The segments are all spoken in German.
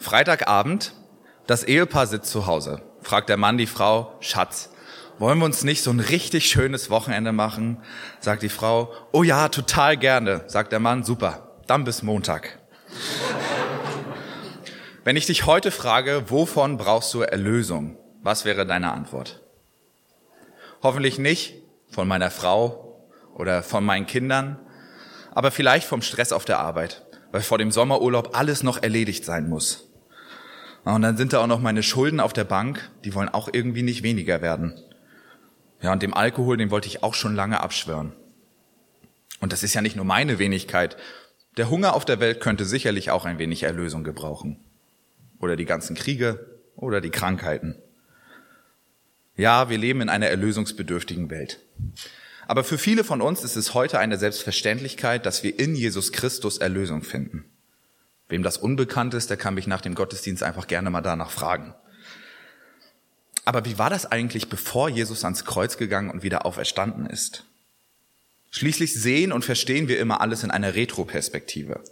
Freitagabend, das Ehepaar sitzt zu Hause. Fragt der Mann die Frau, Schatz, wollen wir uns nicht so ein richtig schönes Wochenende machen? Sagt die Frau, oh ja, total gerne. Sagt der Mann, super, dann bis Montag. Wenn ich dich heute frage, wovon brauchst du Erlösung? Was wäre deine Antwort? Hoffentlich nicht von meiner Frau oder von meinen Kindern, aber vielleicht vom Stress auf der Arbeit, weil vor dem Sommerurlaub alles noch erledigt sein muss. Und dann sind da auch noch meine Schulden auf der Bank, die wollen auch irgendwie nicht weniger werden. Ja, und dem Alkohol, den wollte ich auch schon lange abschwören. Und das ist ja nicht nur meine Wenigkeit. Der Hunger auf der Welt könnte sicherlich auch ein wenig Erlösung gebrauchen. Oder die ganzen Kriege oder die Krankheiten. Ja, wir leben in einer erlösungsbedürftigen Welt. Aber für viele von uns ist es heute eine Selbstverständlichkeit, dass wir in Jesus Christus Erlösung finden. Wem das unbekannt ist, der kann mich nach dem Gottesdienst einfach gerne mal danach fragen. Aber wie war das eigentlich, bevor Jesus ans Kreuz gegangen und wieder auferstanden ist? Schließlich sehen und verstehen wir immer alles in einer Retroperspektive.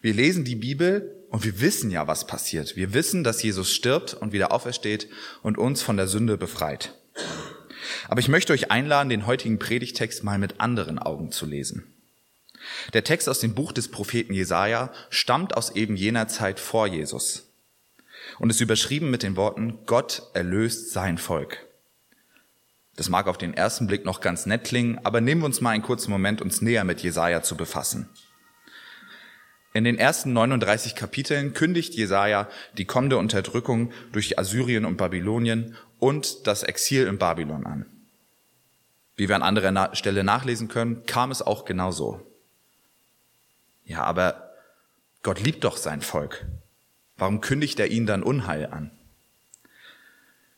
Wir lesen die Bibel und wir wissen ja, was passiert. Wir wissen, dass Jesus stirbt und wieder aufersteht und uns von der Sünde befreit. Aber ich möchte euch einladen, den heutigen Predigtext mal mit anderen Augen zu lesen. Der Text aus dem Buch des Propheten Jesaja stammt aus eben jener Zeit vor Jesus und ist überschrieben mit den Worten Gott erlöst sein Volk. Das mag auf den ersten Blick noch ganz nett klingen, aber nehmen wir uns mal einen kurzen Moment, uns näher mit Jesaja zu befassen. In den ersten 39 Kapiteln kündigt Jesaja die kommende Unterdrückung durch Assyrien und Babylonien und das Exil in Babylon an. Wie wir an anderer Stelle nachlesen können, kam es auch genau so. Ja, aber Gott liebt doch sein Volk. Warum kündigt er ihnen dann Unheil an?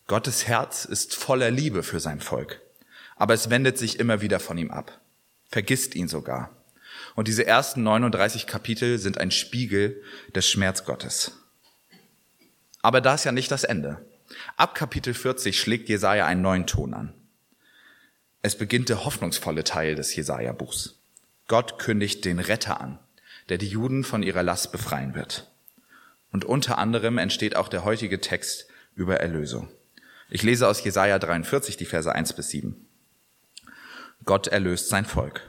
Gottes Herz ist voller Liebe für sein Volk, aber es wendet sich immer wieder von ihm ab, vergisst ihn sogar. Und diese ersten 39 Kapitel sind ein Spiegel des Schmerz Gottes. Aber da ist ja nicht das Ende. Ab Kapitel 40 schlägt Jesaja einen neuen Ton an. Es beginnt der hoffnungsvolle Teil des Jesaja-Buchs. Gott kündigt den Retter an, der die Juden von ihrer Last befreien wird. Und unter anderem entsteht auch der heutige Text über Erlösung. Ich lese aus Jesaja 43 die Verse 1 bis 7. Gott erlöst sein Volk.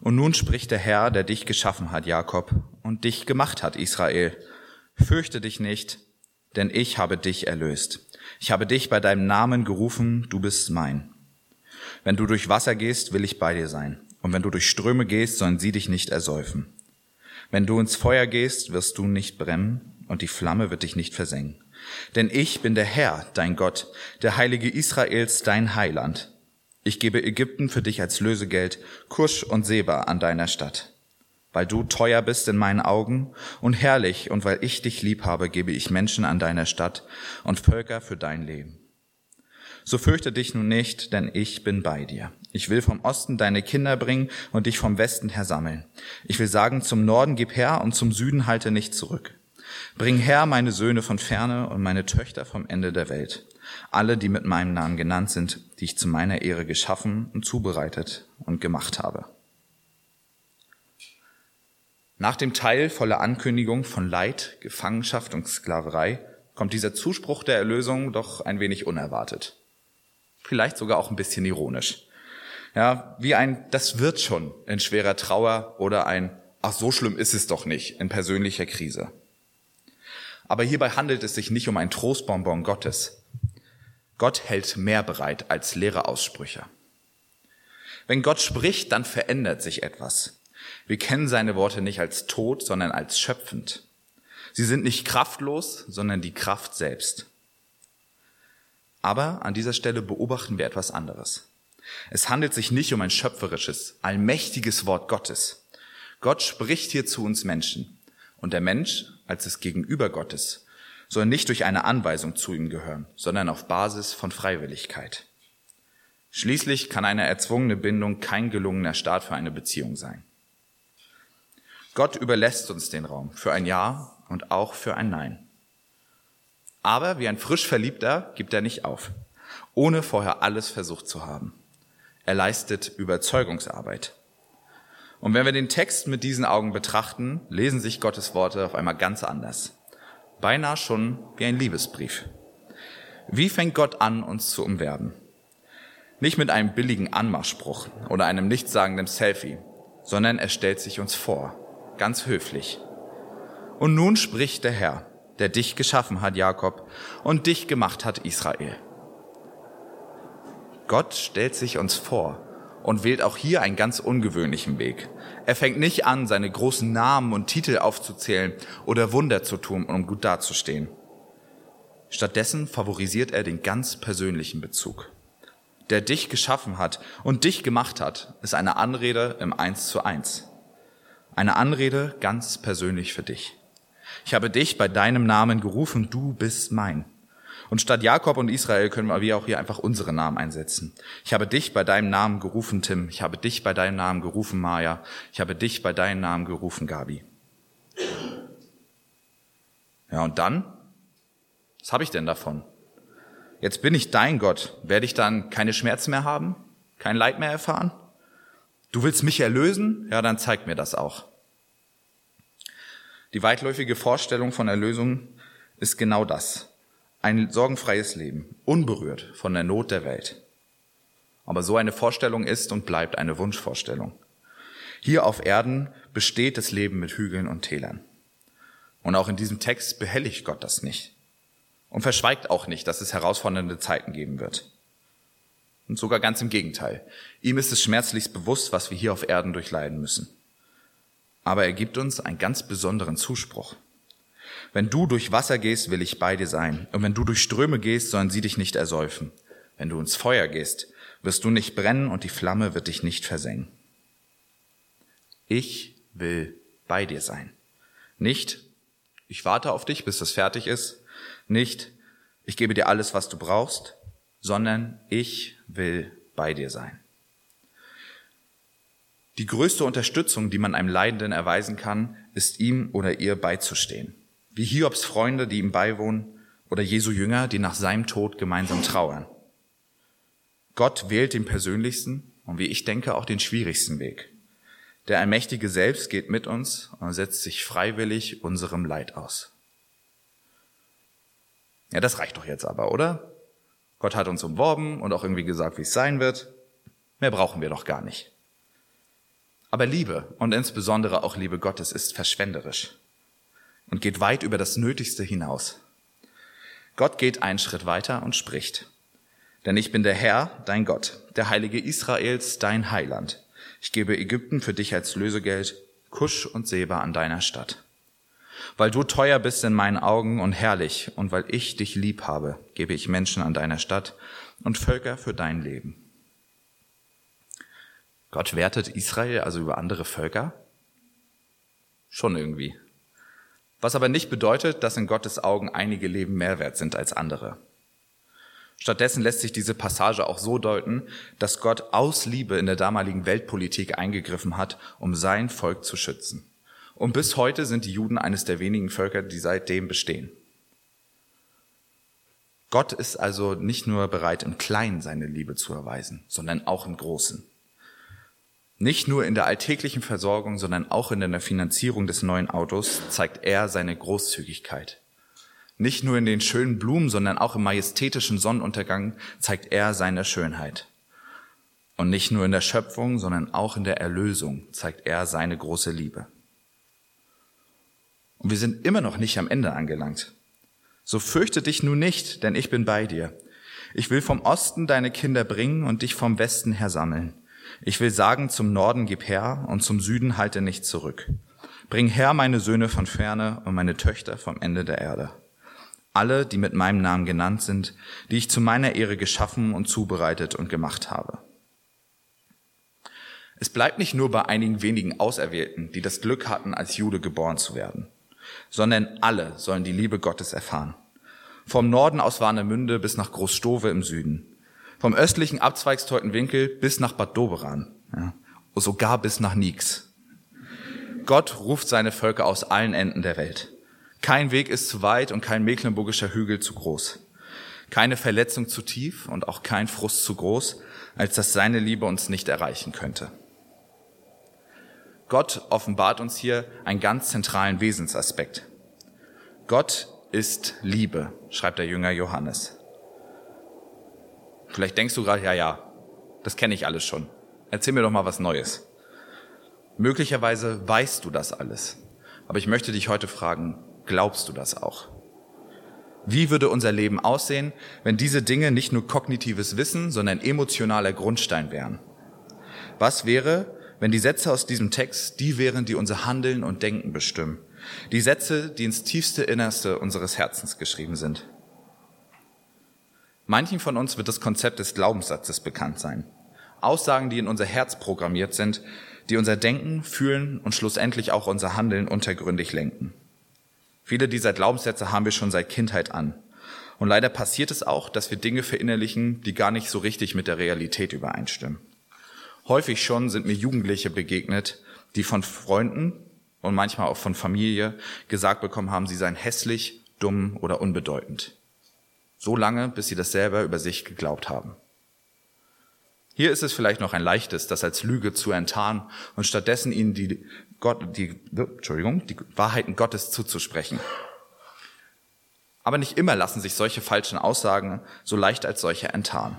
Und nun spricht der Herr, der dich geschaffen hat, Jakob, und dich gemacht hat, Israel. Fürchte dich nicht, denn ich habe dich erlöst. Ich habe dich bei deinem Namen gerufen, du bist mein. Wenn du durch Wasser gehst, will ich bei dir sein. Und wenn du durch Ströme gehst, sollen sie dich nicht ersäufen. Wenn du ins Feuer gehst, wirst du nicht brennen, und die Flamme wird dich nicht versengen. Denn ich bin der Herr, dein Gott, der Heilige Israels, dein Heiland. Ich gebe Ägypten für dich als Lösegeld, Kusch und Seba an deiner Stadt. Weil du teuer bist in meinen Augen und herrlich und weil ich dich lieb habe, gebe ich Menschen an deiner Stadt und Völker für dein Leben. So fürchte dich nun nicht, denn ich bin bei dir. Ich will vom Osten deine Kinder bringen und dich vom Westen her sammeln. Ich will sagen, zum Norden gib her und zum Süden halte nicht zurück. Bring her meine Söhne von ferne und meine Töchter vom Ende der Welt. Alle, die mit meinem Namen genannt sind, die ich zu meiner Ehre geschaffen und zubereitet und gemacht habe. Nach dem Teil voller Ankündigung von Leid, Gefangenschaft und Sklaverei kommt dieser Zuspruch der Erlösung doch ein wenig unerwartet. Vielleicht sogar auch ein bisschen ironisch. Ja, wie ein Das wird schon in schwerer Trauer oder ein Ach, so schlimm ist es doch nicht in persönlicher Krise. Aber hierbei handelt es sich nicht um ein Trostbonbon Gottes. Gott hält mehr bereit als leere Aussprüche. Wenn Gott spricht, dann verändert sich etwas. Wir kennen seine Worte nicht als tot, sondern als schöpfend. Sie sind nicht kraftlos, sondern die Kraft selbst. Aber an dieser Stelle beobachten wir etwas anderes. Es handelt sich nicht um ein schöpferisches, allmächtiges Wort Gottes. Gott spricht hier zu uns Menschen. Und der Mensch als das Gegenüber Gottes soll nicht durch eine Anweisung zu ihm gehören, sondern auf Basis von Freiwilligkeit. Schließlich kann eine erzwungene Bindung kein gelungener Start für eine Beziehung sein. Gott überlässt uns den Raum für ein Ja und auch für ein Nein. Aber wie ein frisch Verliebter gibt er nicht auf, ohne vorher alles versucht zu haben. Er leistet Überzeugungsarbeit. Und wenn wir den Text mit diesen Augen betrachten, lesen sich Gottes Worte auf einmal ganz anders. beinahe schon wie ein Liebesbrief. Wie fängt Gott an, uns zu umwerben? Nicht mit einem billigen Anmachspruch oder einem nichtssagenden Selfie, sondern er stellt sich uns vor, ganz höflich. Und nun spricht der Herr, der dich geschaffen hat, Jakob, und dich gemacht hat, Israel. Gott stellt sich uns vor und wählt auch hier einen ganz ungewöhnlichen Weg. Er fängt nicht an, seine großen Namen und Titel aufzuzählen oder Wunder zu tun, um gut dazustehen. Stattdessen favorisiert er den ganz persönlichen Bezug. Der dich geschaffen hat und dich gemacht hat, ist eine Anrede im Eins zu eins. Eine Anrede ganz persönlich für dich. Ich habe dich bei deinem Namen gerufen, du bist mein. Und statt Jakob und Israel können wir auch hier einfach unsere Namen einsetzen. Ich habe dich bei deinem Namen gerufen, Tim. Ich habe dich bei deinem Namen gerufen, Maya. Ich habe dich bei deinem Namen gerufen, Gabi. Ja, und dann? Was habe ich denn davon? Jetzt bin ich dein Gott. Werde ich dann keine Schmerzen mehr haben? Kein Leid mehr erfahren? Du willst mich erlösen? Ja, dann zeig mir das auch. Die weitläufige Vorstellung von Erlösung ist genau das. Ein sorgenfreies Leben, unberührt von der Not der Welt. Aber so eine Vorstellung ist und bleibt eine Wunschvorstellung. Hier auf Erden besteht das Leben mit Hügeln und Tälern. Und auch in diesem Text behelligt Gott das nicht. Und verschweigt auch nicht, dass es herausfordernde Zeiten geben wird. Und sogar ganz im Gegenteil. Ihm ist es schmerzlichst bewusst, was wir hier auf Erden durchleiden müssen. Aber er gibt uns einen ganz besonderen Zuspruch. Wenn du durch Wasser gehst, will ich bei dir sein. Und wenn du durch Ströme gehst, sollen sie dich nicht ersäufen. Wenn du ins Feuer gehst, wirst du nicht brennen und die Flamme wird dich nicht versengen. Ich will bei dir sein. Nicht, ich warte auf dich, bis das fertig ist. Nicht, ich gebe dir alles, was du brauchst, sondern ich will bei dir sein. Die größte Unterstützung, die man einem Leidenden erweisen kann, ist ihm oder ihr beizustehen wie Hiobs Freunde, die ihm beiwohnen, oder Jesu Jünger, die nach seinem Tod gemeinsam trauern. Gott wählt den persönlichsten und wie ich denke auch den schwierigsten Weg. Der Allmächtige selbst geht mit uns und setzt sich freiwillig unserem Leid aus. Ja, das reicht doch jetzt aber, oder? Gott hat uns umworben und auch irgendwie gesagt, wie es sein wird. Mehr brauchen wir doch gar nicht. Aber Liebe und insbesondere auch Liebe Gottes ist verschwenderisch und geht weit über das Nötigste hinaus. Gott geht einen Schritt weiter und spricht. Denn ich bin der Herr, dein Gott, der Heilige Israels, dein Heiland. Ich gebe Ägypten für dich als Lösegeld, Kusch und Seba an deiner Stadt. Weil du teuer bist in meinen Augen und herrlich, und weil ich dich lieb habe, gebe ich Menschen an deiner Stadt und Völker für dein Leben. Gott wertet Israel also über andere Völker? Schon irgendwie. Was aber nicht bedeutet, dass in Gottes Augen einige Leben mehr wert sind als andere. Stattdessen lässt sich diese Passage auch so deuten, dass Gott aus Liebe in der damaligen Weltpolitik eingegriffen hat, um sein Volk zu schützen. Und bis heute sind die Juden eines der wenigen Völker, die seitdem bestehen. Gott ist also nicht nur bereit, im Kleinen seine Liebe zu erweisen, sondern auch im Großen. Nicht nur in der alltäglichen Versorgung, sondern auch in der Finanzierung des neuen Autos zeigt er seine Großzügigkeit. Nicht nur in den schönen Blumen, sondern auch im majestätischen Sonnenuntergang zeigt er seine Schönheit. Und nicht nur in der Schöpfung, sondern auch in der Erlösung zeigt er seine große Liebe. Und wir sind immer noch nicht am Ende angelangt. So fürchte dich nun nicht, denn ich bin bei dir. Ich will vom Osten deine Kinder bringen und dich vom Westen her sammeln. Ich will sagen, zum Norden gib her und zum Süden halte nicht zurück. Bring her meine Söhne von ferne und meine Töchter vom Ende der Erde. Alle, die mit meinem Namen genannt sind, die ich zu meiner Ehre geschaffen und zubereitet und gemacht habe. Es bleibt nicht nur bei einigen wenigen Auserwählten, die das Glück hatten, als Jude geboren zu werden, sondern alle sollen die Liebe Gottes erfahren. Vom Norden aus Warnemünde bis nach Großstove im Süden, vom östlichen Abzweigsteutenwinkel bis nach Bad Doberan, ja, sogar bis nach Nix. Gott ruft seine Völker aus allen Enden der Welt. Kein Weg ist zu weit und kein mecklenburgischer Hügel zu groß. Keine Verletzung zu tief und auch kein Frust zu groß, als dass seine Liebe uns nicht erreichen könnte. Gott offenbart uns hier einen ganz zentralen Wesensaspekt. Gott ist Liebe, schreibt der Jünger Johannes. Vielleicht denkst du gerade, ja, ja, das kenne ich alles schon. Erzähl mir doch mal was Neues. Möglicherweise weißt du das alles. Aber ich möchte dich heute fragen, glaubst du das auch? Wie würde unser Leben aussehen, wenn diese Dinge nicht nur kognitives Wissen, sondern emotionaler Grundstein wären? Was wäre, wenn die Sätze aus diesem Text die wären, die unser Handeln und Denken bestimmen? Die Sätze, die ins tiefste Innerste unseres Herzens geschrieben sind. Manchen von uns wird das Konzept des Glaubenssatzes bekannt sein. Aussagen, die in unser Herz programmiert sind, die unser Denken, Fühlen und schlussendlich auch unser Handeln untergründig lenken. Viele dieser Glaubenssätze haben wir schon seit Kindheit an. Und leider passiert es auch, dass wir Dinge verinnerlichen, die gar nicht so richtig mit der Realität übereinstimmen. Häufig schon sind mir Jugendliche begegnet, die von Freunden und manchmal auch von Familie gesagt bekommen haben, sie seien hässlich, dumm oder unbedeutend. So lange, bis sie das selber über sich geglaubt haben. Hier ist es vielleicht noch ein leichtes, das als Lüge zu enttarnen und stattdessen ihnen die, Gott, die, Entschuldigung, die Wahrheiten Gottes zuzusprechen. Aber nicht immer lassen sich solche falschen Aussagen so leicht als solche enttarnen.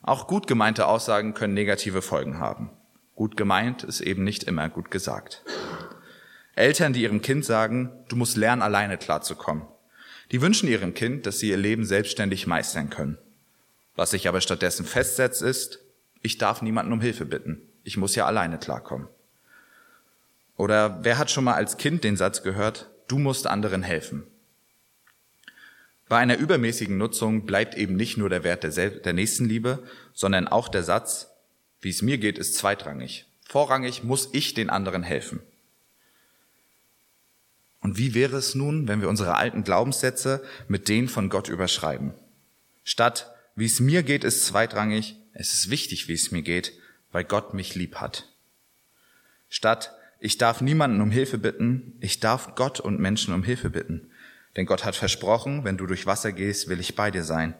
Auch gut gemeinte Aussagen können negative Folgen haben. Gut gemeint ist eben nicht immer gut gesagt. Eltern, die ihrem Kind sagen, du musst lernen, alleine klarzukommen. Die wünschen ihrem Kind, dass sie ihr Leben selbstständig meistern können. Was sich aber stattdessen festsetzt, ist, ich darf niemanden um Hilfe bitten. Ich muss ja alleine klarkommen. Oder wer hat schon mal als Kind den Satz gehört, du musst anderen helfen? Bei einer übermäßigen Nutzung bleibt eben nicht nur der Wert der, der Nächstenliebe, sondern auch der Satz, wie es mir geht, ist zweitrangig. Vorrangig muss ich den anderen helfen. Und wie wäre es nun, wenn wir unsere alten Glaubenssätze mit denen von Gott überschreiben? Statt wie es mir geht, ist zweitrangig. Es ist wichtig, wie es mir geht, weil Gott mich lieb hat. Statt ich darf niemanden um Hilfe bitten, ich darf Gott und Menschen um Hilfe bitten. Denn Gott hat versprochen, wenn du durch Wasser gehst, will ich bei dir sein.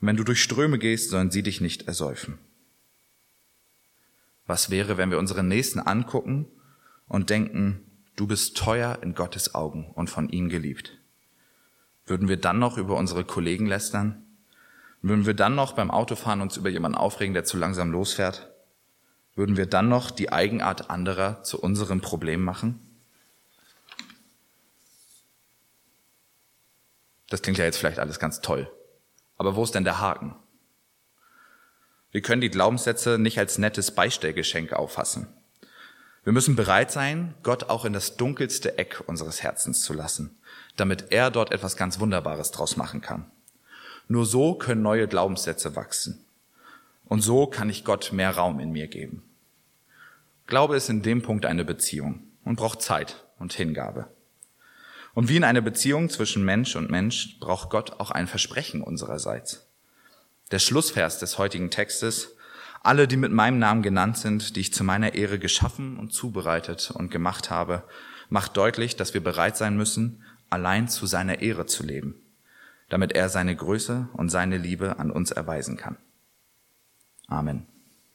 Und wenn du durch Ströme gehst, sollen sie dich nicht ersäufen. Was wäre, wenn wir unseren Nächsten angucken und denken, du bist teuer in Gottes Augen und von ihm geliebt? Würden wir dann noch über unsere Kollegen lästern? Würden wir dann noch beim Autofahren uns über jemanden aufregen, der zu langsam losfährt? Würden wir dann noch die Eigenart anderer zu unserem Problem machen? Das klingt ja jetzt vielleicht alles ganz toll. Aber wo ist denn der Haken? Wir können die Glaubenssätze nicht als nettes Beistellgeschenk auffassen. Wir müssen bereit sein, Gott auch in das dunkelste Eck unseres Herzens zu lassen, damit er dort etwas ganz Wunderbares draus machen kann. Nur so können neue Glaubenssätze wachsen. Und so kann ich Gott mehr Raum in mir geben. Glaube ist in dem Punkt eine Beziehung und braucht Zeit und Hingabe. Und wie in einer Beziehung zwischen Mensch und Mensch braucht Gott auch ein Versprechen unsererseits. Der Schlussvers des heutigen Textes, alle, die mit meinem Namen genannt sind, die ich zu meiner Ehre geschaffen und zubereitet und gemacht habe, macht deutlich, dass wir bereit sein müssen, allein zu seiner Ehre zu leben damit er seine Größe und seine Liebe an uns erweisen kann. Amen.